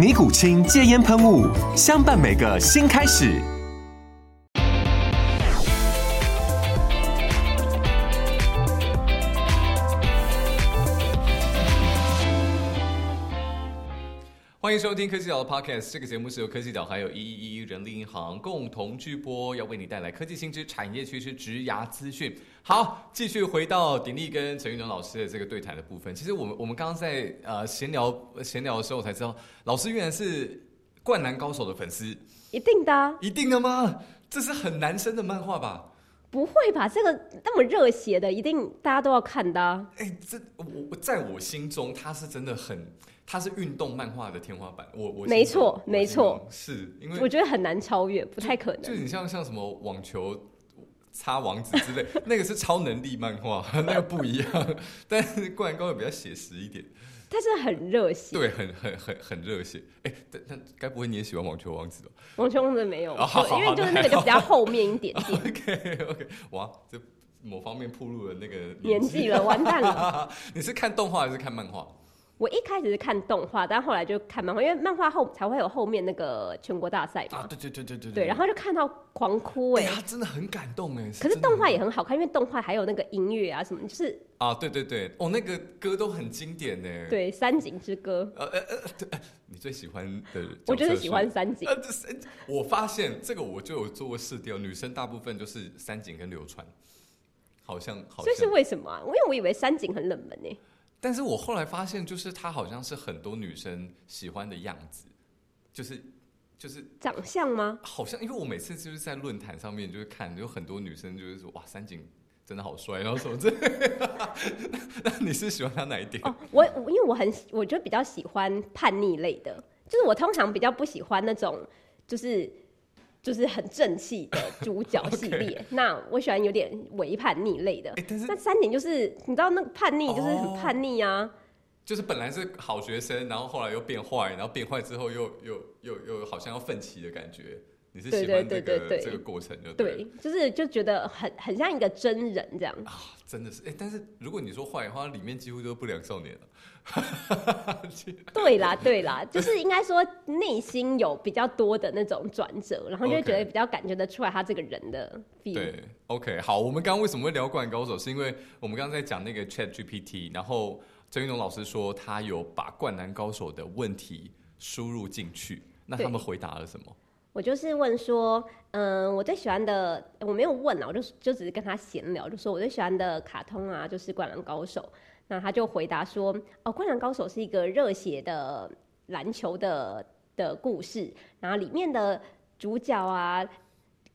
尼古清戒烟喷雾，相伴每个新开始。欢迎收听科技岛的 Podcast，这个节目是由科技岛还有一一一人力银行共同制播，要为你带来科技新知、产业趋势、职涯资讯。好，继续回到鼎力跟陈玉龙老师的这个对谈的部分。其实我们我们刚刚在呃闲聊闲聊的时候，我才知道老师原来是《灌篮高手》的粉丝，一定的啊、一定的吗？这是很男生的漫画吧？不会吧？这个那么热血的，一定大家都要看的、啊。哎，这我我在我心中，他是真的很，他是运动漫画的天花板。我我没错没错，是因为我觉得很难超越，不太可能就能。你像像什么网球擦王子之类，那个是超能力漫画，那个不一样。但是灌篮高手比较写实一点，但是很热血。对，很很很很热血。哎，但但该不会你也喜欢网球王子吧网球王子没有，哦好好因为就是那个就比较后面一点点？OK OK，哇，这某方面暴露了那个年纪了，完蛋了。你是看动画还是看漫画？我一开始是看动画，但后来就看漫画，因为漫画后才会有后面那个全国大赛啊，嘛。对对对对对对，然后就看到狂哭哎、哎呀，真的很感动哎。可是动画也很好看，因为动画还有那个音乐啊什么，就是啊，对对对，哦，那个歌都很经典呢。，对《山井之歌呃呃呃，对，呃你最喜欢的？我就是喜欢山井。我发现这个我就有做过试调，女生大部分就是三井跟流川，好像好所以是像，为什么、啊？因为我以为山井很冷门呢、但是我后来发现，就是她好像是很多女生喜欢的样子，就是就是长相吗？好像，因为我每次就是在论坛上面就是看，有很多女生就是说哇，三井真的好帅，然后什么之类。那你是喜欢他哪一点？哦，我我因为我很喜我就比较喜欢叛逆类的，就是我通常比较不喜欢那种就是就是很正气的主角 系列。那我喜欢有点伪叛逆类的。哎、但是那三点就是你知道那个叛逆就是很哦叛逆啊，就是本来是好学生，然后后来又变坏，然后变坏之后又又又又好像要奋起的感觉。你是喜对欢这个这个过程就对就是就觉得很很像一个真人这样。啊，真的是哎、但是如果你说坏的话，里面几乎都是不良少年了。对啦对啦，就是应该说内心有比较多的那种转折，然后就会觉得比较感觉得出来他这个人的。对，OK，好，我们刚刚为什么会聊《灌篮高手》？是因为我们刚刚在讲那个 Chat GPT，然后郑云龙老师说他有把《灌篮高手》的问题输入进去，那他对们回答了什么？我就是问说，嗯、我最喜欢的，我没有问啊，我就就只是跟他闲聊，就说我最喜欢的卡通啊，就是《灌篮高手》。那他就回答说，哦，《灌篮高手》是一个热血的篮球的的故事，然后里面的主角啊，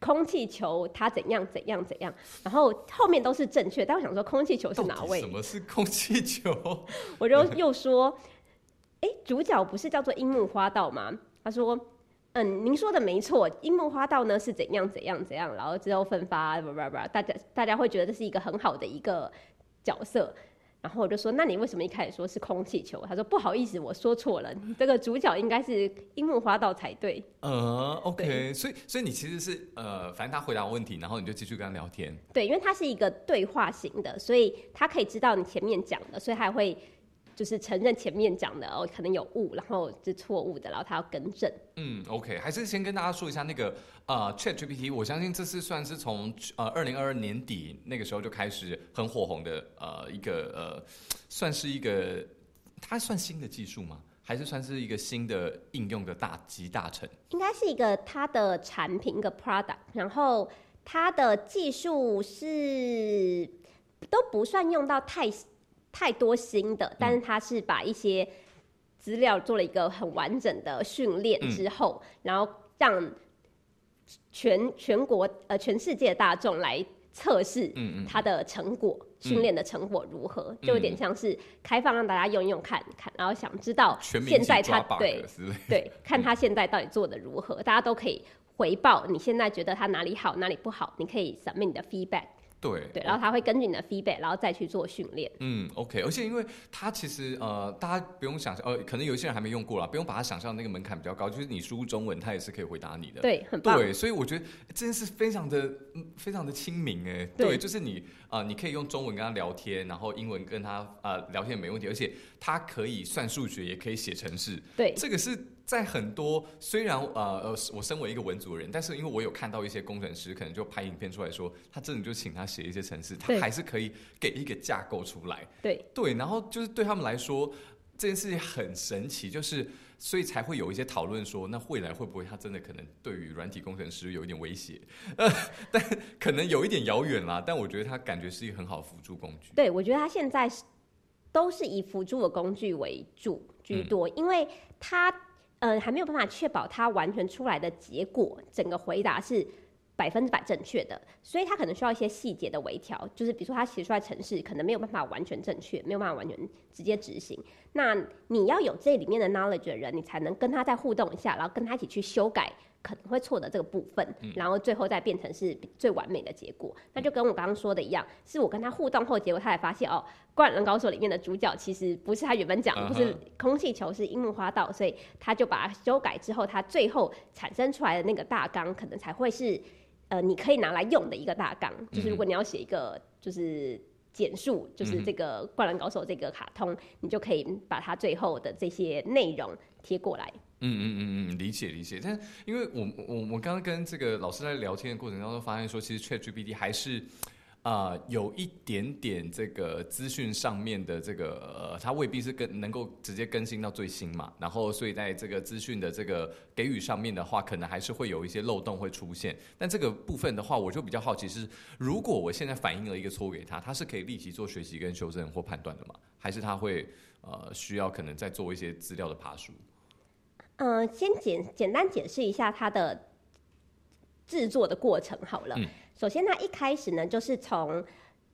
空气球他怎样怎样怎样，然后后面都是正确，但我想说空气球是哪位什？么是空气球？我就 又说，哎、主角不是叫做樱木花道吗？他说，嗯，您说的没错，樱木花道呢是怎样怎样怎样，然后之后奋发，不不不，大家大家会觉得这是一个很好的一个角色。然后我就说，那你为什么一开始说是空气球？他说不好意思，我说错了，这个主角应该是樱木花道才对。呃，OK，所以所以你其实是呃，反正他回答问题，然后你就继续跟他聊天。对，因为他是一个对话型的，所以他可以知道你前面讲的，所以他还会就是承认前面讲的哦可能有误，然后是错误的，然后他要更正。嗯，OK，还是先跟大家说一下那个呃，Chat GPT，我相信这次算是从呃二零二二年底那个时候就开始很火红的呃一个呃，算是一个它算新的技术吗？还是算是一个新的应用的大集大成？应该是一个它的产品一个 product，然后它的技术是都不算用到太太多新的，但是他是把一些资料做了一个很完整的训练之后，然后让全全国呃全世界大众来测试它的成果，训练的成果如何，就有点像是开放让大家用一用看看，然后想知道现在他对对 看他现在到底做的如何，大家都可以回报你现在觉得他哪里好哪里不好，你可以 submit 你的 feedback。对对，然后他会根据你的 feedback，然后再去做训练。嗯，OK，而且因为它其实呃，大家不用想象，呃，可能有一些人还没用过啦，不用把它想象那个门槛比较高，就是你输入中文，它也是可以回答你的。对，很棒。对，所以我觉得这件事非常的非常的亲民哎。对，就是你啊，你可以用中文跟他聊天，然后英文跟他呃聊天没问题，而且他可以算数学，也可以写程式。对，这个是。在很多虽然呃呃，我身为一个文组人，但是因为我有看到一些工程师，可能就拍影片出来说，他真的就请他写一些程式，他还是可以给一个架构出来。对对，然后就是对他们来说，这件事情很神奇，就是所以才会有一些讨论说，那未来会不会他真的可能对于软体工程师有一点威胁？呃，但可能有一点遥远啦。但我觉得他感觉是一个很好的辅助工具。对，我觉得他现在都是以辅助的工具为主居多，因为他。嗯，还没有办法确保它完全出来的结果，整个回答是百分之百正确的，所以它可能需要一些细节的微调，就是比如说它写出来程式可能没有办法完全正确，没有办法完全直接执行。那你要有这里面的 knowledge 的人，你才能跟他再互动一下，然后跟他一起去修改。可能会错的这个部分，然后最后再变成是最完美的结果。那就跟我刚刚说的一样，是我跟他互动后，结果他才发现哦，《灌篮高手》里面的主角其实不是他原本讲的，不是空气球，是樱木花道，所以他就把它修改之后，他最后产生出来的那个大纲，可能才会是呃，你可以拿来用的一个大纲。就是如果你要写一个就是简述，就是这个《灌篮高手》这个卡通，你就可以把它最后的这些内容贴过来。嗯嗯嗯嗯，理解理解。但因为我我我刚刚跟这个老师在聊天的过程当中，发现说，其实 ChatGPT 还是啊有一点点这个资讯上面的这个，呃，它未必是跟能够直接更新到最新嘛。然后，所以在这个资讯的这个给予上面的话，可能还是会有一些漏洞会出现。但这个部分的话，我就比较好奇是，如果我现在反映了一个错误给他，他是可以立即做学习跟修正或判断的吗？还是他会呃需要可能再做一些资料的爬书？嗯，先简简单解释一下它的制作的过程好了。首先，它一开始呢，就是从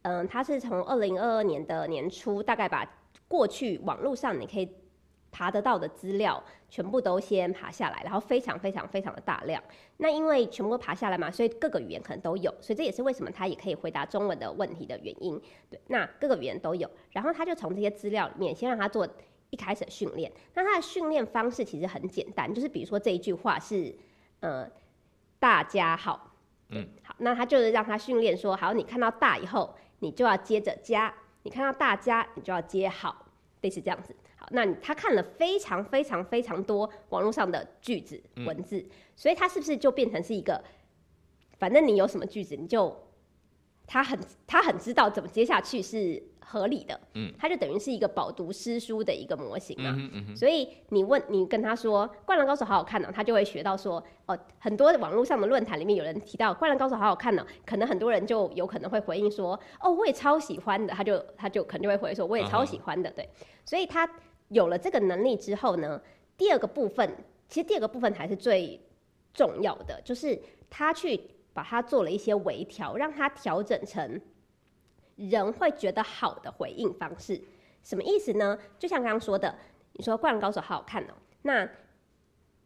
嗯，它是从二零二二年的年初，大概把过去网络上你可以爬得到的资料全部都先爬下来，然后非常非常非常的大量。那因为全部爬下来嘛，所以各个语言可能都有，所以这也是为什么它也可以回答中文的问题的原因。对，那各个语言都有，然后他就从这些资料里面先让他做。一开始训练，那他的训练方式其实很简单，就是比如说这一句话是，呃，大家好，嗯，好，那他就是让他训练说，好，你看到大以后，你就要接着加，你看到大家，你就要接好，类似这样子。好，那他看了非常非常非常多网络上的句子文字，所以他是不是就变成是一个，反正你有什么句子，你就他很他很知道怎么接下去是。合理的，嗯，它就等于是一个饱读诗书的一个模型嘛，所以你问你跟他说《灌篮高手》好好看呢，他就会学到说，哦，很多网络上的论坛里面有人提到《灌篮高手》好好看呢，可能很多人就有可能会回应说，哦，我也超喜欢的，他就他就可能就会回说，我也超喜欢的，对，所以他有了这个能力之后呢，第二个部分，其实第二个部分才是最重要的，就是他去把它做了一些微调，让它调整成。人会觉得好的回应方式，什么意思呢？就像刚刚说的，你说《灌篮高手》好好看哦，那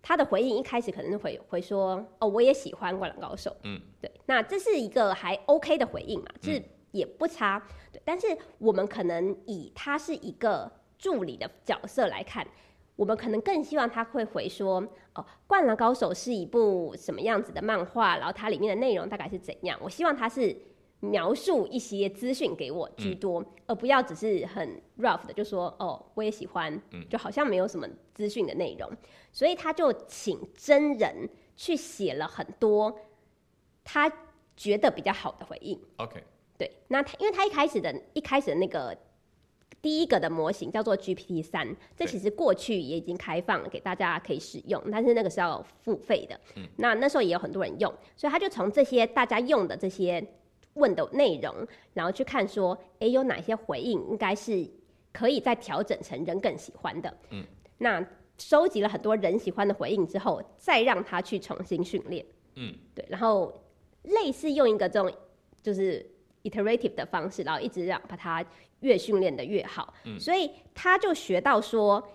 他的回应一开始可能是会会说：“哦，我也喜欢《灌篮高手》。”嗯，对，那这是一个还 OK 的回应嘛，就是也不差。对，但是我们可能以他是一个助理的角色来看，我们可能更希望他会回说：“哦，《灌篮高手》是一部什么样子的漫画？然后它里面的内容大概是怎样？”我希望他是。描述一些资讯给我居多，而不要只是很 rough 的就说哦，我也喜欢，就好像没有什么资讯的内容。所以他就请真人去写了很多他觉得比较好的回应。OK，对，那他因为他一开始的一开始的那个第一个的模型叫做 GPT 三，这其实过去也已经开放了给大家可以使用，但是那个是要付费的。嗯那那时候也有很多人用，所以他就从这些大家用的这些问的内容，然后去看说，诶，有哪些回应应该是可以再调整成人更喜欢的。嗯，那收集了很多人喜欢的回应之后，再让他去重新训练。嗯，对，然后类似用一个这种就是 iterative 的方式，然后一直让把它越训练的越好。嗯所以他就学到说，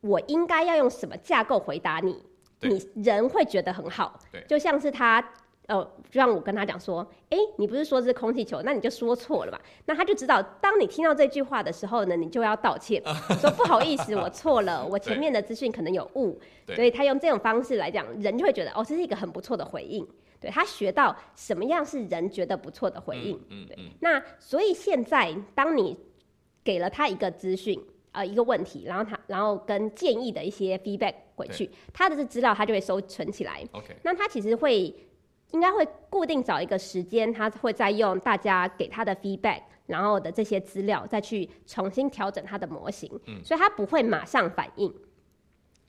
我应该要用什么架构回答你，你人会觉得很好。对就像是他。呃，就像我跟他讲说，哎、你不是说这是空气球，那你就说错了吧。那他就知道，当你听到这句话的时候呢，你就要道歉，说不好意思，我错了，我前面的资讯可能有误。对所以他用这种方式来讲，人就会觉得，哦，这是一个很不错的回应。对他学到什么样是人觉得不错的回应。对那所以现在，当你给了他一个资讯，呃，一个问题，然后他，然后跟建议的一些 feedback 回去，他的这资料他就会收存起来。OK，那他其实会应该会固定找一个时间，他会再用大家给他的 feedback，然后的这些资料再去重新调整他的模型，嗯。所以他不会马上反应，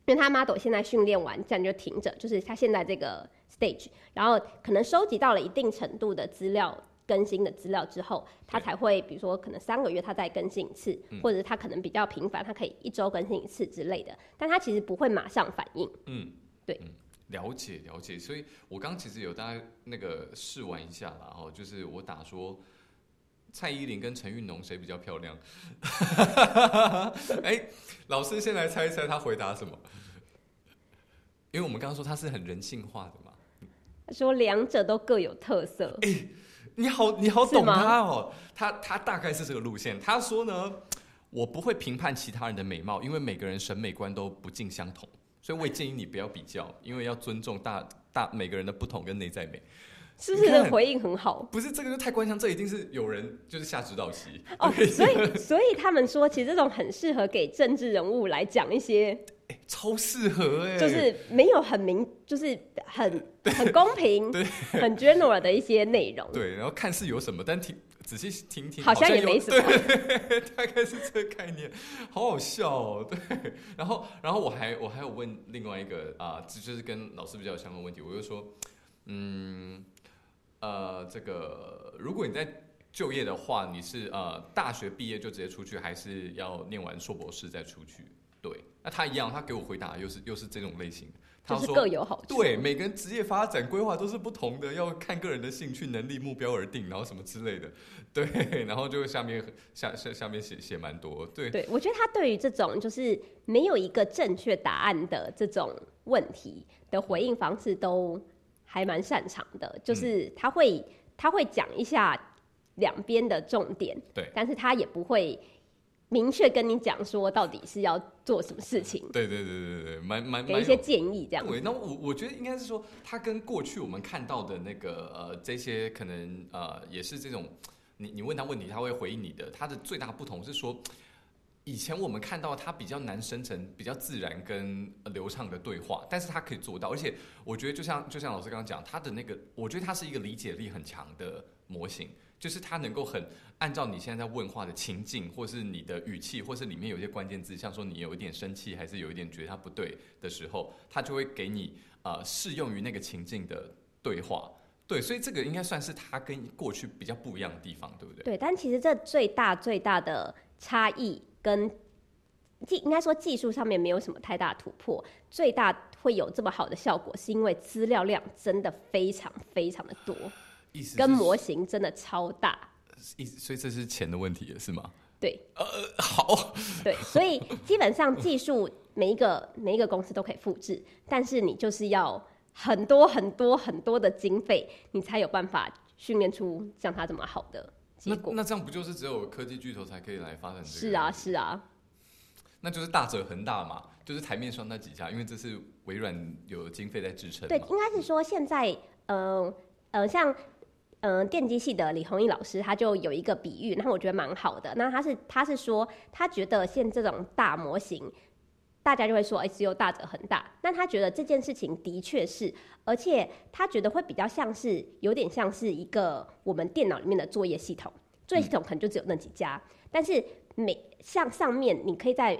因为他 model 现在训练完这样就停着，就是他现在这个 stage，然后可能收集到了一定程度的资料。更新的资料之后，他才会，比如说可能三个月他再更新一次，嗯。或者是他可能比较频繁，他可以一周更新一次之类的，但他其实不会马上反应。嗯，对。嗯了解了解。所以我刚刚其实有大概那个试玩一下啦，哦，就是我打说蔡依林跟陈韵农谁比较漂亮？哎、老师先来猜一猜他回答什么？因为我们刚刚说他是很人性化的嘛。他说两者都各有特色，你好，你好懂他哦。他他大概是这个路线。他说呢，我不会评判其他人的美貌，因为每个人审美观都不尽相同，所以我也建议你不要比较，因为要尊重大大每个人的不同跟内在美。是不是回应很好？不是这个就太官腔，这一定是有人就是下指导棋。哦，所以所以他们说，其实这种很适合给政治人物来讲一些，超适合哎、就是没有很明，就是很很公平、很 general 的一些内容。对，然后看似有什么，但听仔细听听，好像也有没什么对，大概是这个概念，好好笑哦。对，然后然后我还我还有问另外一个啊、这就是跟老师比较有相关的问题，我就说，嗯，呃，这个如果你在就业的话，你是呃大学毕业就直接出去，还是要念完硕博士再出去？对，那他一样，他给我回答又是又是这种类型就是说各有好处。对，每个人职业发展规划都是不同的，要看个人的兴趣、能力、目标而定，然后什么之类的。对，然后就下面下下下面写写蛮多。对，对，我觉得他对于这种就是没有一个正确答案的这种问题的回应方式都还蛮擅长的，就是他会他会讲一下两边的重点，对但是他也不会明确跟你讲说到底是要做什么事情，对对对对对，蛮蛮给一些建议这样。对，那我我觉得应该是说，它跟过去我们看到的那个呃这些可能呃也是这种，你你问他问题，他会回应你的。它的最大不同是说，以前我们看到它比较难生成比较自然跟呃流畅的对话，但是它可以做到。而且我觉得就像就像老师刚刚讲，它的那个，我觉得它是一个理解力很强的模型。就是它能够很按照你现在在问话的情境，或是你的语气，或是里面有一些关键字，像说你有一点生气，还是有一点觉得它不对的时候，它就会给你呃适用于那个情境的对话。对，所以这个应该算是它跟过去比较不一样的地方，对不对？对，但其实这最大最大的差异跟技应该说技术上面没有什么太大突破，最大会有这么好的效果，是因为资料量真的非常非常的多，意思跟模型真的超大。意思，所以这是钱的问题了，是吗？对呃，好，对，所以基本上技术每一个每一个公司都可以复制，但是你就是要很多很多很多的经费，你才有办法训练出像它这么好的结那果。那这样不就是只有科技巨头才可以来发展这个？是啊，，是啊，那就是大者恒大嘛，就是台面上那几家，因为这是微软有经费在支撑对，应该是说现在，呃呃，像呃电机系的李宏毅老师，他就有一个比喻，然后我觉得蛮好的。那他是他是说，他觉得现这种大模型，大家就会说，哎、只有大者很大。那他觉得这件事情的确是，而且他觉得会比较像是，有点像是一个我们电脑里面的作业系统，作业系统可能就只有那几家，但是每像上面你可以在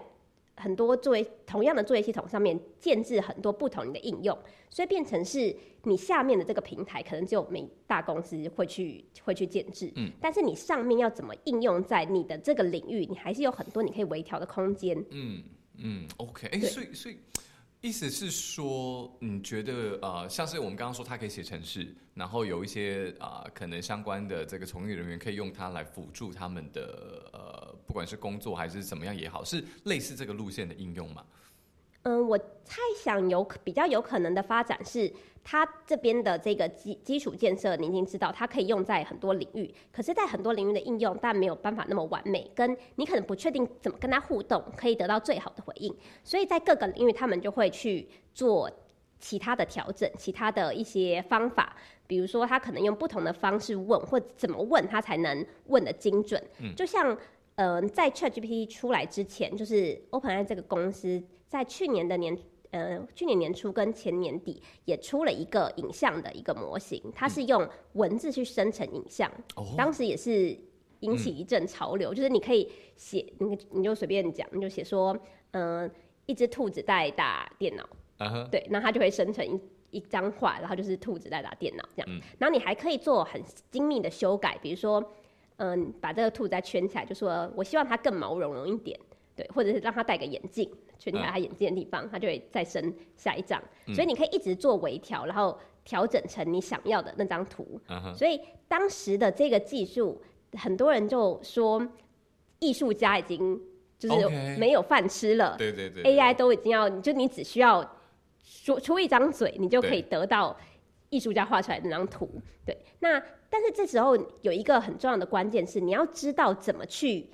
很多作为同样的作业系统上面建置很多不同的应用，所以变成是你下面的这个平台可能只有每大公司会去会去建置，嗯，但是你上面要怎么应用在你的这个领域，你还是有很多你可以微调的空间。嗯嗯，OK，哎、对。所以所以意思是说，你觉得呃，像是我们刚刚说，它可以写程式，然后有一些啊、可能相关的这个从业人员可以用它来辅助他们的呃，不管是工作还是怎么样也好，是类似这个路线的应用嘛？嗯，我猜想有比较有可能的发展是，它这边的这个基基础建设，你已经知道它可以用在很多领域，可是，在很多领域的应用，但没有办法那么完美，跟你可能不确定怎么跟它互动，可以得到最好的回应。所以在各个领域，他们就会去做其他的调整，其他的一些方法，比如说他可能用不同的方式问，或怎么问他才能问的精准。嗯就像嗯、呃在 ChatGPT 出来之前，就是 OpenAI 这个公司在去年的年呃去年年初跟前年底也出了一个影像的一个模型，它是用文字去生成影像，哦，当时也是引起一阵潮流，就是你可以写，你你就随便讲，你就写说，嗯、一只兔子在打电脑，啊哈，对，那它就会生成一一张画，然后就是兔子在打电脑这样。嗯。然后你还可以做很精密的修改，比如说，嗯，把这个兔子再圈起来，就说我希望它更毛茸茸一点，对，或者是让它戴个眼镜，圈起来它眼睛的地方，他就会再生下一张。嗯所以你可以一直做微调，然后调整成你想要的那张图。所以当时的这个技术，很多人就说，艺术家已经就是没有饭吃了。对对对 AI 都已经要，就你只需要说出一张嘴，你就可以得到艺术家画出来的那张图。对，那但是这时候有一个很重要的关键是，你要知道怎么去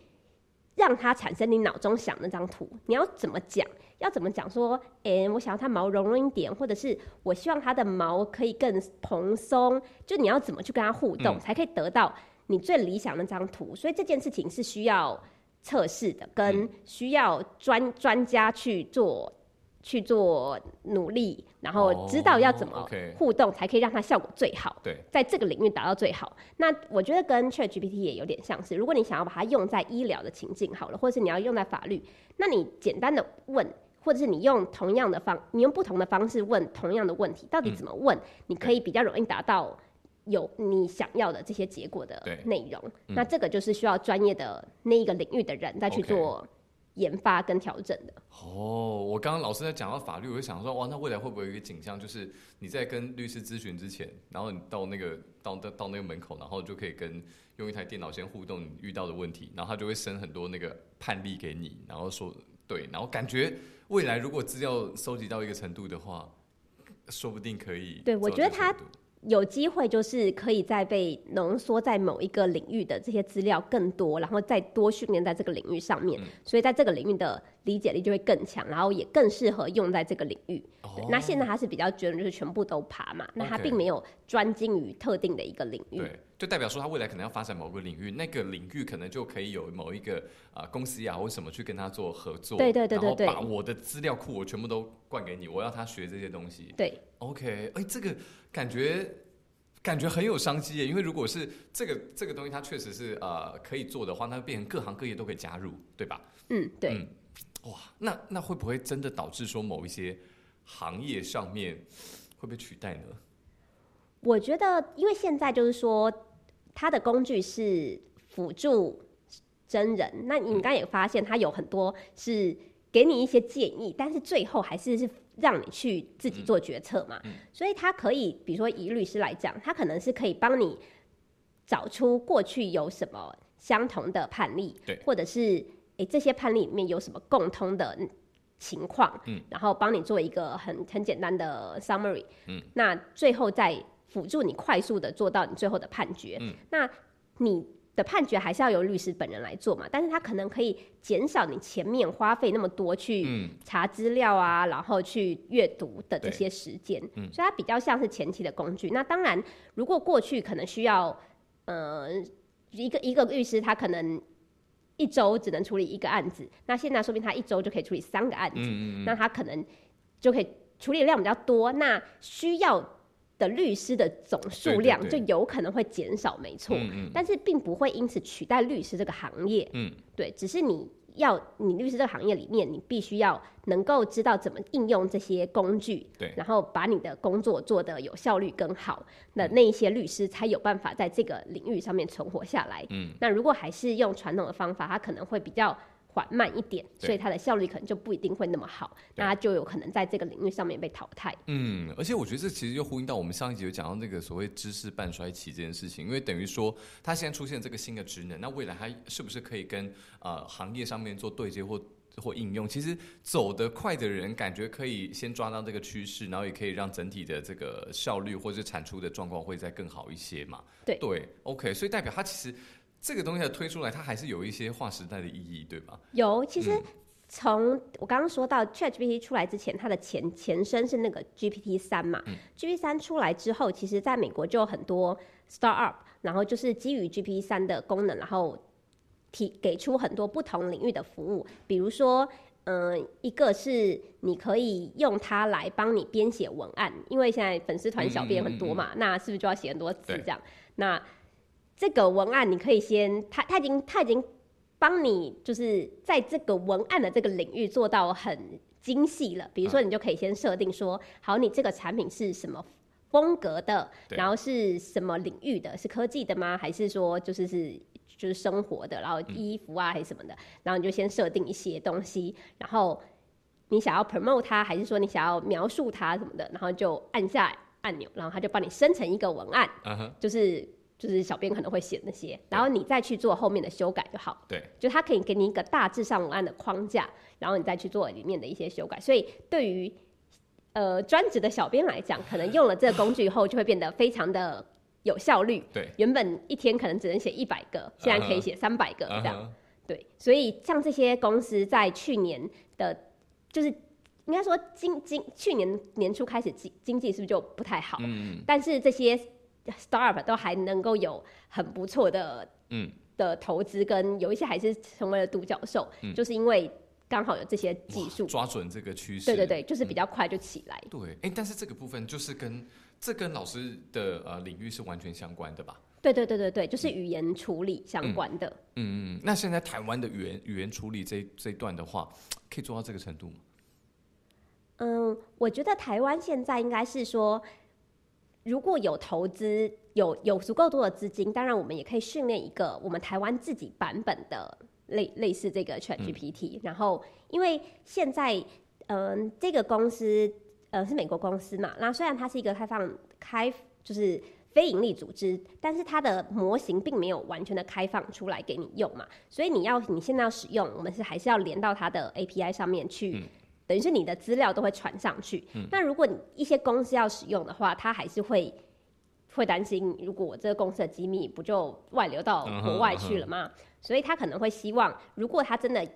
让它产生你脑中想那张图，你要怎么讲。要怎么讲？说，诶、我想要它毛茸茸一点，或者是我希望它的毛可以更蓬松，就你要怎么去跟它互动，嗯才可以得到你最理想的那张图。所以这件事情是需要测试的，跟嗯需要专专家去做去做努力，然后知道要怎哦么互动，才可以让它效果最好。对，在这个领域达到最好。那我觉得跟 Chat GPT 也有点像是，如果你想要把它用在医疗的情境好了，或者是你要用在法律，那你简单的问，或者是你用同样的方，你用不同的方式问同样的问题，到底怎么问，你可以比较容易达到。有你想要的这些结果的对内容，嗯那这个就是需要专业的那一个领域的人再去做研发跟调整的。哦，我刚刚老师在讲到法律，我就想说，哇，那未来会不会有一个景象，就是你在跟律师咨询之前，然后你到那个到到到那个门口，然后就可以跟用一台电脑先互动你遇到的问题，然后他就会生很多那个判例给你，然后说对，然后感觉未来如果资料收集到一个程度的话，说不定可以对我觉得他有机会就是可以再被浓缩在某一个领域的这些资料更多，然后再多训练在这个领域上面，嗯所以在这个领域的理解力就会更强，然后也更适合用在这个领域。那现在它是比较觉得就是全部都爬嘛，那它 OK 并没有专精于特定的一个领域。对，就代表说他未来可能要发展某个领域，那个领域可能就可以有某一个啊、公司呀或什么去跟他做合作，对对对对对然后把我的资料库我全部都灌给你，我要他学这些东西。对 OK，哎，这个感觉感觉很有商机耶，因为如果是这个这个东西，它确实是呃可以做的话，那变成各行各业都可以加入，对吧？嗯，对。嗯哇，那那会不会真的导致说某一些行业上面会被取代呢？我觉得，因为现在就是说，它的工具是辅助真人。那你刚刚也发现，它有很多是给你一些建议，但是最后还是是让你去自己做决策嘛。嗯所以它可以，比如说以律师来讲，它可能是可以帮你找出过去有什么相同的判例，对或者是诶这些判例里面有什么共通的情况，嗯，然后帮你做一个很很简单的 summary，嗯，那最后再辅助你快速的做到你最后的判决，嗯，那你的判决还是要由律师本人来做嘛，但是他可能可以减少你前面花费那么多去嗯，查资料啊，然后去阅读的这些时间，嗯。所以它比较像是前期的工具。那当然，如果过去可能需要，呃，一个一个律师他可能一周只能处理一个案子，那现在说明他一周就可以处理三个案子，嗯嗯嗯，那他可能就可以处理的量比较多，那需要的律师的总数量就有可能会减少，没错，嗯嗯但是并不会因此取代律师这个行业。嗯，对，只是你要你律师这个行业里面，你必须要能够知道怎么应用这些工具，对然后把你的工作做得有效率更好，那那一些律师才有办法在这个领域上面存活下来。嗯，那如果还是用传统的方法，他可能会比较。缓慢一点，所以它的效率可能就不一定会那么好，那它就有可能在这个领域上面被淘汰。嗯，而且我觉得这其实又呼应到我们上一集有讲到那个所谓知识半衰期这件事情，因为等于说它现在出现这个新的职能，那未来它是不是可以跟呃行业上面做对接或或应用？其实走得快的人感觉可以先抓到这个趋势，然后也可以让整体的这个效率或者产出的状况会再更好一些嘛。对对，OK，所以代表它其实这个东西的推出来，它还是有一些划时代的意义，对吧？有，其实嗯从我刚刚说到 ChatGPT 出来之前，它的前前身是那个 GPT 三嘛。GPT 嗯三出来之后，其实在美国就有很多 startup，然后就是基于 GPT 三的功能，然后提给出很多不同领域的服务，比如说。嗯，一个是你可以用它来帮你编写文案，因为现在粉丝团小编很多嘛，那是不是就要写很多字对这样？那这个文案你可以先，他他已经他已经帮你就是在这个文案的这个领域做到很精细了。比如说，你就可以先设定说，好，你这个产品是什么风格的，然后是什么领域的，是科技的吗？还是说就是是就是生活的，然后衣服啊还是什么的？然后你就先设定一些东西，然后你想要 promote 它，还是说你想要描述它什么的，然后就按下按钮，然后它就帮你生成一个文案。嗯哼，就是就是小编可能会写那些，然后你再去做后面的修改就好。对，就它可以给你一个大致上文案的框架，然后你再去做里面的一些修改。所以对于呃专职的小编来讲，可能用了这个工具以后，就会变得非常的有效率。对，原本一天可能只能写一百个，现在可以写三百个这样。对，所以像这些公司在去年的，就是应该说经经去年年初开始经经济是不是就不太好？嗯但是这些 startup 都还能够有很不错的嗯，的投资，跟有一些还是成为了独角兽，就是因为刚好有这些技术。抓准这个趋势，对对对，就是比较快就起来。对，哎，但是这个部分就是跟这跟老师的呃领域是完全相关的吧？对对对对对，就是语言处理相关的。嗯嗯，那现在台湾的语言语言处理这这一段的话，可以做到这个程度吗？嗯，我觉得台湾现在应该是说，如果有投资，有有足够多的资金，当然我们也可以训练一个我们台湾自己版本的类类似这个 Chat GPT、然后，因为现在嗯、这个公司呃是美国公司嘛，那虽然它是一个开放开就是非盈利组织，但是它的模型并没有完全的开放出来给你用嘛，所以你要你现在要使用，我们是还是要连到它的 API 上面去。等于是你的资料都会传上去。那如果你一些公司要使用的话，它还是会会担心，如果我这个公司的机密不就外流到国外去了吗？所以他可能会希望，如果他真的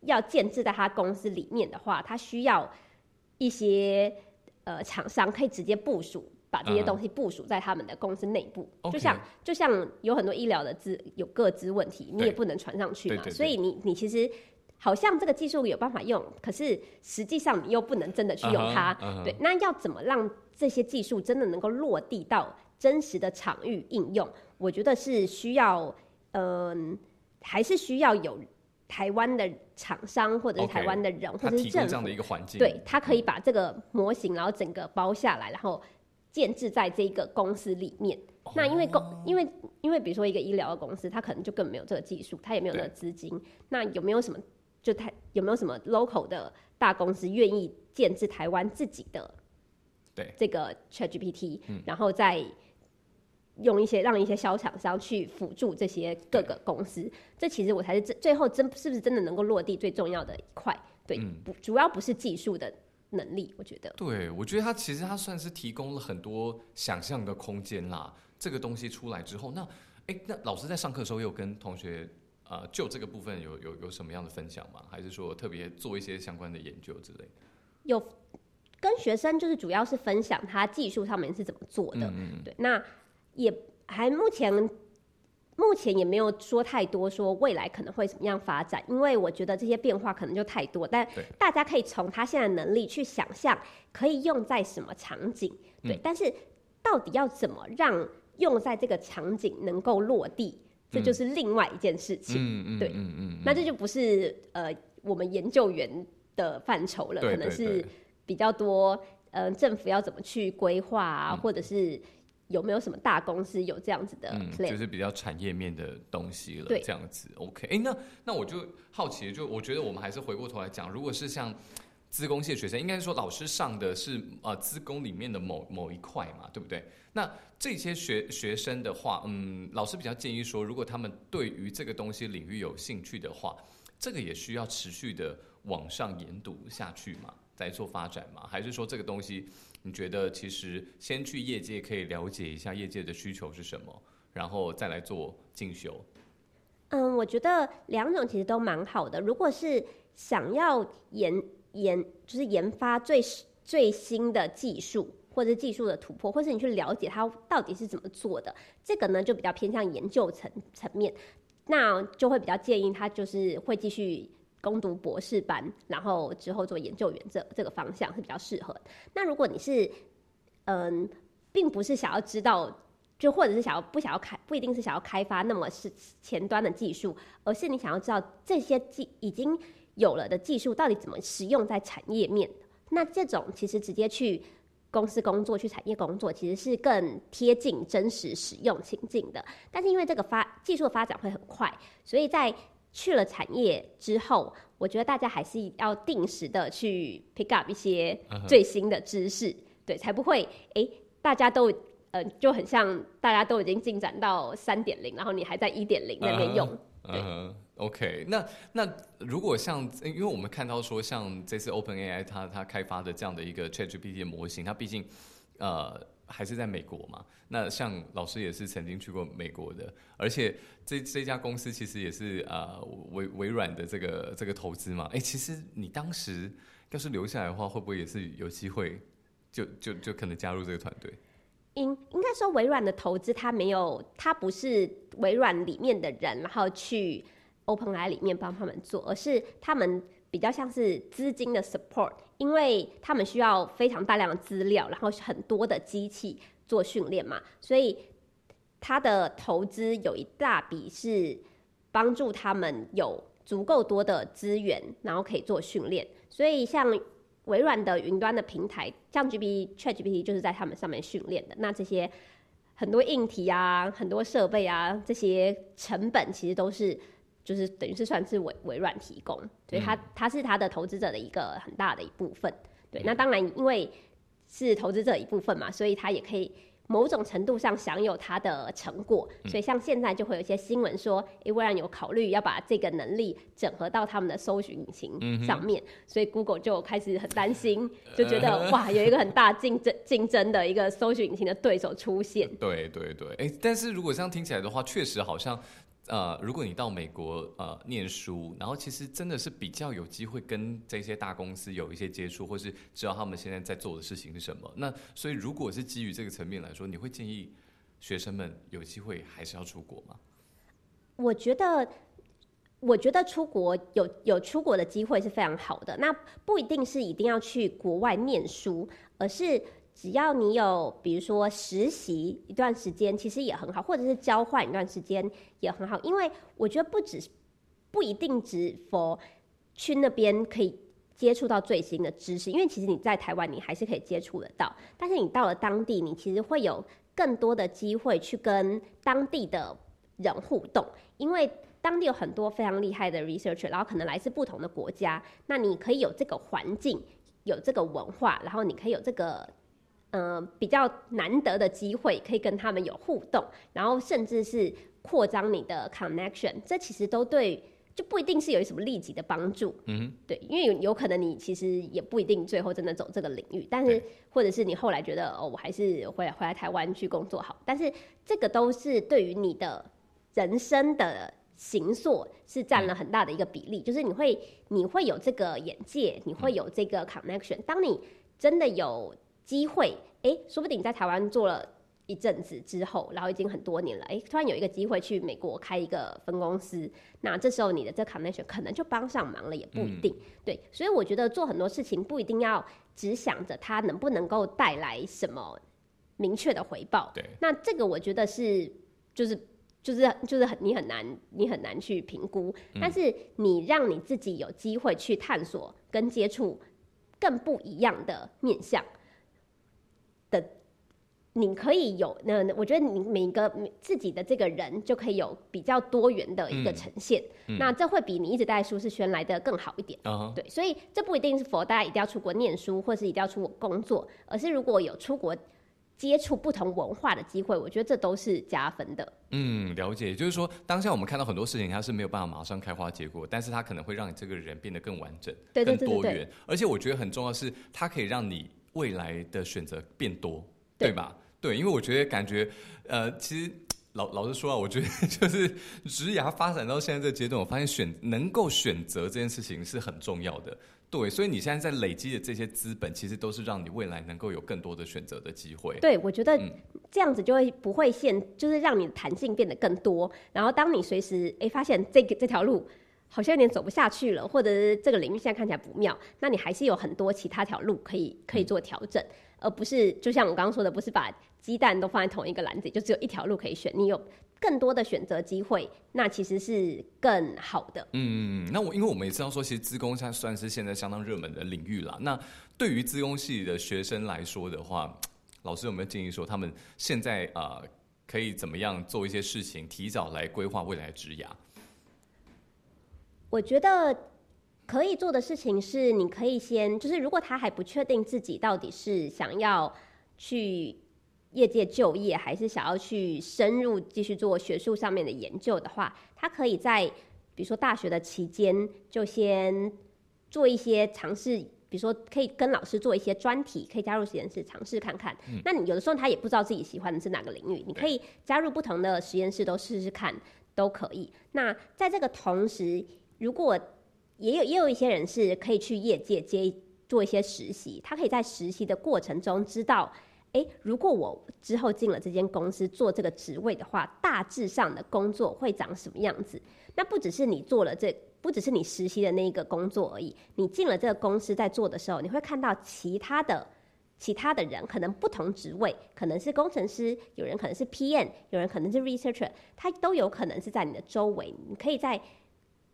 要建制在他公司里面的话，他需要一些呃厂商可以直接部署。把这些东西部署在他们的公司内部就像就像有很多医疗的资有各资问题，你也不能传上去嘛，对对对所以你你其实好像这个技术有办法用，可是实际上你又不能真的去用它。对，那要怎么让这些技术真的能够落地到真实的场域应用？我觉得是需要，嗯、还是需要有台湾的厂商或者是台湾的人或者是这样的一个环境，对，他可以把这个模型，然后整个包下来，然后建制在这个公司里面。那因为公，哦因为因为比如说一个医疗的公司，它可能就根本没有这个技术，它也没有那个资金。那有没有什么，就台有没有什么 local 的大公司愿意建制台湾自己的对这个 ChatGPT，、嗯然嗯后再用一些让一些小厂商去辅助这些各个公司？这其实我才是最最后真是不是真的能够落地最重要的一块。对，嗯不主要不是技术的能力，我觉得。对，我觉得它其实它算是提供了很多想象的空间啦。这个东西出来之后，那哎，那老师在上课的时候也有跟同学呃就这个部分有有有什么样的分享吗？还是说特别做一些相关的研究之类的？有跟学生就是主要是分享他技术上面是怎么做的，嗯嗯对，那也还目前目前也没有说太多说未来可能会怎么样发展，因为我觉得这些变化可能就太多，但大家可以从他现在能力去想象可以用在什么场景，对，嗯但是到底要怎么让用在这个场景能够落地，这就是另外一件事情。嗯嗯，对嗯嗯，那这就不是呃我们研究员的范畴了，可能是比较多呃政府要怎么去规划啊，嗯或者是有没有什么大公司有这样子的就是比较产业面的东西了，对这样子。OK，哎、那那我就好奇，就我觉得我们还是回过头来讲，如果是像资工系的学生，应该是说老师上的是呃资工里面的某某一块嘛，对不对？那这些学学生的话，嗯，老师比较建议说，如果他们对于这个东西领域有兴趣的话，这个也需要持续的往上研读下去嘛，再做发展嘛？还是说这个东西你觉得其实先去业界可以了解一下业界的需求是什么，然后再来做进修？嗯，我觉得两种其实都蛮好的。如果是想要研研，就是研发最最新的技术，或者是技术的突破，或是你去了解它到底是怎么做的，这个呢就比较偏向研究层层面，那就会比较建议他就是会继续。攻读博士班，然后之后做研究员这这个方向是比较适合。那如果你是嗯，并不是想要知道就或者是想要不想要开，不一定是想要开发那么是前端的技术，而是你想要知道这些技已经有了的技术到底怎么使用在产业面。那这种其实直接去公司工作、去产业工作，其实是更贴近真实使用情境的。但是因为这个发技术的发展会很快，所以在去了产业之后，我觉得大家还是要定时的去 pick up 一些最新的知识，对，才不会诶，大家都呃就很像大家都已经进展到三点零，然后你还在一点零那边用。对嗯，OK，那那如果像，因为我们看到说，像这次 OpenAI 它它开发的这样的一个 ChatGPT 的模型，它毕竟呃还是在美国嘛。那像老师也是曾经去过美国的，而且这这家公司其实也是呃微微软的这个这个投资嘛。哎、其实你当时要是留下来的话，会不会也是有机会就就就可能加入这个团队？应应该说，微软的投资它没有，它不是微软里面的人，然后去 OpenAI 里面帮他们做，而是他们比较像是资金的 support，因为他们需要非常大量的资料，然后很多的机器做训练嘛，所以他的投资有一大笔是帮助他们有足够多的资源，然后可以做训练。所以像微软的云端的平台，像 GPT、ChatGPT 就是在他们上面训练的。那这些很多硬体啊、很多设备啊，这些成本其实都是就是等于是算是微微软提供，所以它它是它的投资者的一个很大的一部分。对，那当然因为是投资者一部分嘛，所以它也可以。某种程度上享有它的成果，所以像现在就会有一些新闻说，诶，微软有考虑要把这个能力整合到他们的搜寻引擎上面，所以 Google 就开始很担心，就觉得 哇，有一个很大竞争竞争的一个搜寻引擎的对手出现。对对对，哎，但是如果这样听起来的话，确实好像，呃，如果你到美国呃念书，然后其实真的是比较有机会跟这些大公司有一些接触，或是知道他们现在在做的事情是什么。那所以如果是基于这个层面来说，你会建议学生们有机会还是要出国吗？我觉得，我觉得出国有有出国的机会是非常好的。那不一定是一定要去国外念书，而是只要你有，比如说实习一段时间，其实也很好，或者是交换一段时间也很好。因为我觉得不只不一定只 for 去那边可以接触到最新的知识，因为其实你在台湾你还是可以接触得到，但是你到了当地，你其实会有更多的机会去跟当地的人互动，因为当地有很多非常厉害的 researcher，然后可能来自不同的国家，那你可以有这个环境，有这个文化，然后你可以有这个。呃，比较难得的机会，可以跟他们有互动，然后甚至是扩张你的 connection，这其实都对，就不一定是有什么立即的帮助。嗯对，因为有有可能你其实也不一定最后真的走这个领域，但是或者是你后来觉得哦，我还是回来回来台湾去工作好，但是这个都是对于你的人生的行塑是占了很大的一个比例，就是你会你会有这个眼界，你会有这个 connection，当你真的有机会，哎，说不定你在台湾做了。一阵子之后，然后已经很多年了，哎，突然有一个机会去美国开一个分公司，那这时候你的这 connection 可能就帮上忙了，也不一定。对，所以我觉得做很多事情不一定要只想着它能不能够带来什么明确的回报。对，那这个我觉得是就是就是就是很你很难你很难去评估，但是你让你自己有机会去探索跟接触更不一样的面向的，你可以有那我觉得你每一个自己的这个人就可以有比较多元的一个呈现，那这会比你一直待在舒适圈来的更好一点。对，所以这不一定是否大家一定要出国念书，或是一定要出国工作，而是如果有出国接触不同文化的机会，我觉得这都是加分的。嗯，了解。也就是说，当下我们看到很多事情，它是没有办法马上开花结果，但是它可能会让你这个人变得更完整、对对对对对更多元。而且我觉得很重要是，它可以让你未来的选择变多，对对吧？对，因为我觉得感觉，呃，其实老老实说啊，我觉得就是职涯发展到现在这个阶段，我发现选能够选择这件事情是很重要的。对，所以你现在在累积的这些资本，其实都是让你未来能够有更多的选择的机会。对，我觉得嗯这样子就会不会限，就是让你的弹性变得更多。然后当你随时哎发现这个这条路好像有点走不下去了，或者是这个领域现在看起来不妙，那你还是有很多其他条路可以可以做调整，而不是就像我刚刚说的，不是把鸡蛋都放在同一个篮子，就只有一条路可以选。你有更多的选择机会，那其实是更好的。嗯，那我因为我们也知道说，其实资工它算是现在相当热门的领域啦。那对于资工系的学生来说的话，老师有没有建议说，他们现在呃可以怎么样做一些事情，提早来规划未来职涯？我觉得可以做的事情是，你可以先就是，如果他还不确定自己到底是想要去业界就业，还是想要去深入继续做学术上面的研究的话，他可以在比如说大学的期间就先做一些尝试。比如说，可以跟老师做一些专题，可以加入实验室尝试看看。那你有的时候他也不知道自己喜欢的是哪个领域，你可以加入不同的实验室都试试看，都可以。那在这个同时，如果也有也有一些人是可以去业界接做一些实习，他可以在实习的过程中知道，诶，如果我之后进了这间公司做这个职位的话，大致上的工作会长什么样子？那不只是你做了这，不只是你实习的那一个工作而已，你进了这个公司在做的时候，你会看到其他的。其他的人可能不同职位，可能是工程师，有人可能是 PM，有人可能是 researcher，他都有可能是在你的周围。你可以在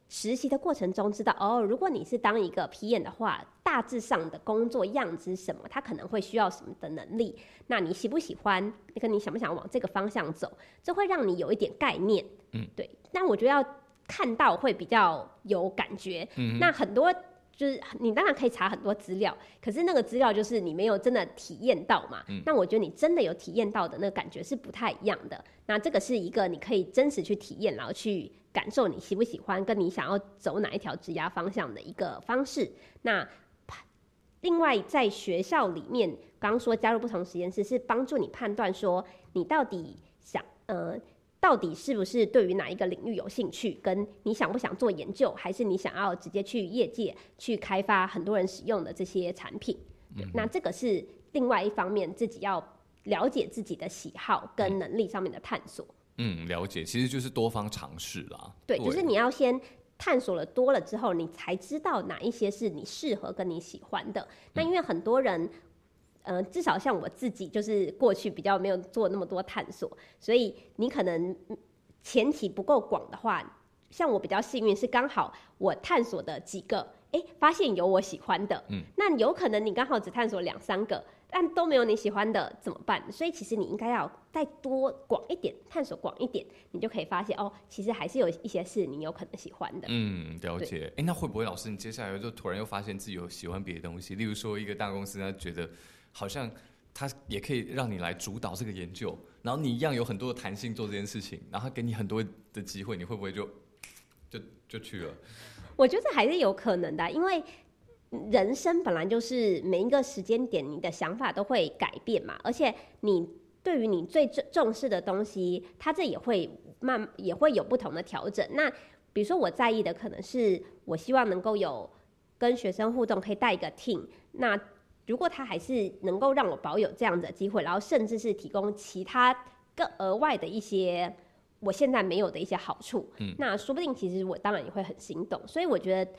实习的过程中知道，哦，如果你是当一个 PM 的话，大致上的工作样子什么，他可能会需要什么的能力，那你喜不喜欢？跟你想不想往这个方向走，这会让你有一点概念。嗯，对。那我觉得要看到会比较有感觉。嗯，那很多。就是你当然可以查很多资料，可是那个资料就是你没有真的体验到嘛。嗯那我觉得你真的有体验到的那个感觉是不太一样的。那这个是一个你可以真实去体验，然后去感受你喜不喜欢，跟你想要走哪一条职涯方向的一个方式。那另外在学校里面，刚刚说加入不同实验室是帮助你判断说你到底想呃。到底是不是对于哪一个领域有兴趣？跟你想不想做研究，还是你想要直接去业界去开发很多人使用的这些产品？那这个是另外一方面，自己要了解自己的喜好跟能力上面的探索。嗯，了解，其实就是多方尝试啦。对，就是你要先探索了多了之后，你才知道哪一些是你适合跟你喜欢的。那因为很多人。呃，至少像我自己，就是过去比较没有做那么多探索，所以你可能前提不够广的话，像我比较幸运是刚好我探索的几个，哎，发现有我喜欢的，嗯，那有可能你刚好只探索两三个，但都没有你喜欢的怎么办？所以其实你应该要再多广一点，探索广一点，你就可以发现哦，其实还是有一些是你有可能喜欢的。嗯，了解。哎，那会不会老师你接下来就突然又发现自己有喜欢别的东西？例如说一个大公司，他觉得。好像他也可以让你来主导这个研究，然后你一样有很多的弹性做这件事情，然后给你很多的机会，你会不会就就就去了？我觉得还是有可能的，因为人生本来就是每一个时间点，你的想法都会改变嘛，而且你对于你最重重视的东西，它这也会慢也会有不同的调整。那比如说我在意的可能是我希望能够有跟学生互动，可以带一个 team，那。如果他还是能够让我保有这样的机会，然后甚至是提供其他更额外的一些我现在没有的一些好处，嗯，那说不定其实我当然也会很心动。所以我觉得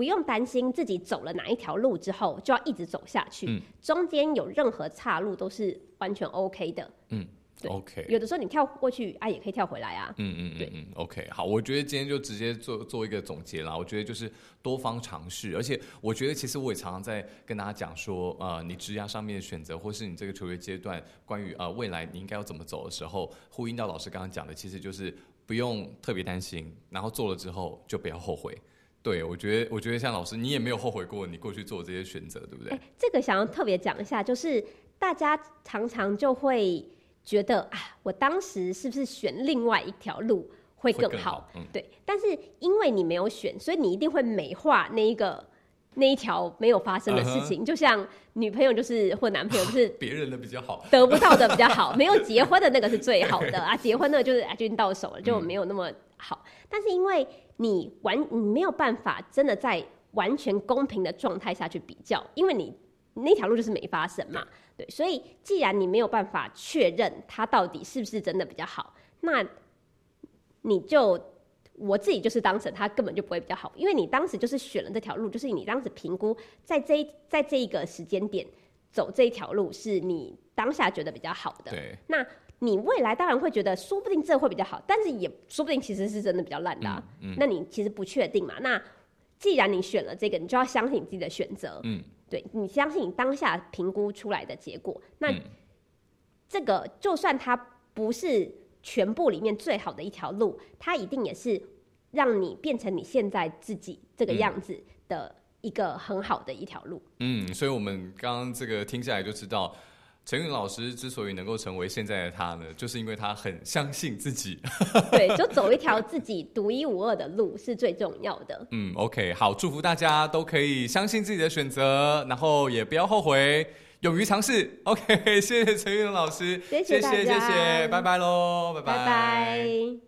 不用担心自己走了哪一条路之后就要一直走下去，嗯中间有任何岔路都是完全 OK 的。对 OK，有的时候你跳过去啊，也可以跳回来啊。嗯嗯嗯对嗯，OK，好，我觉得今天就直接做做一个总结啦。我觉得就是多方尝试，而且我觉得其实我也常常在跟大家讲说，呃，你职涯上面的选择，或是你这个求学阶段，关于呃未来你应该要怎么走的时候，呼应到老师刚刚讲的，其实就是不用特别担心，然后做了之后就不要后悔。对，我觉得，我觉得像老师，你也没有后悔过你过去做这些选择，对不对？哎、这个想要特别讲一下，就是大家常常就会觉得啊，我当时是不是选另外一条路会更好？嗯，对，但是因为你没有选，所以你一定会美化那一个那一条没有发生的事嗯情。就像女朋友就是或男朋友就是 别人的比较好。得不到的比较好，没有结婚的那个是最好的啊，结婚的就是已经到手了，就没有那么好。但是因为你完，你没有办法真的在完全公平的状态下去比较，因为你那条路就是没发生嘛，对，所以既然你没有办法确认它到底是不是真的比较好，那你就。我自己就是当成它根本就不会比较好，因为你当时就是选了这条路，就是你当时评估在这一在这一个时间点走这一条路是你当下觉得比较好的。对，那你未来当然会觉得，说不定这会比较好，但是也说不定其实是真的比较烂的、啊。嗯那你其实不确定嘛？那既然你选了这个，你就要相信你自己的选择。嗯，对你相信你当下评估出来的结果。那嗯这个就算它不是全部里面最好的一条路，它一定也是让你变成你现在自己这个样子的一个很好的一条路。嗯，所以我们刚刚这个听下来就知道，陈韵老师之所以能够成为现在的他呢，就是因为他很相信自己。对，就走一条自己独一无二的路是最重要的。嗯，OK，好，祝福大家都可以相信自己的选择，然后也不要后悔，勇于尝试。OK，谢谢陈韵老师，谢谢谢谢大家谢谢，拜拜喽，拜拜拜。You.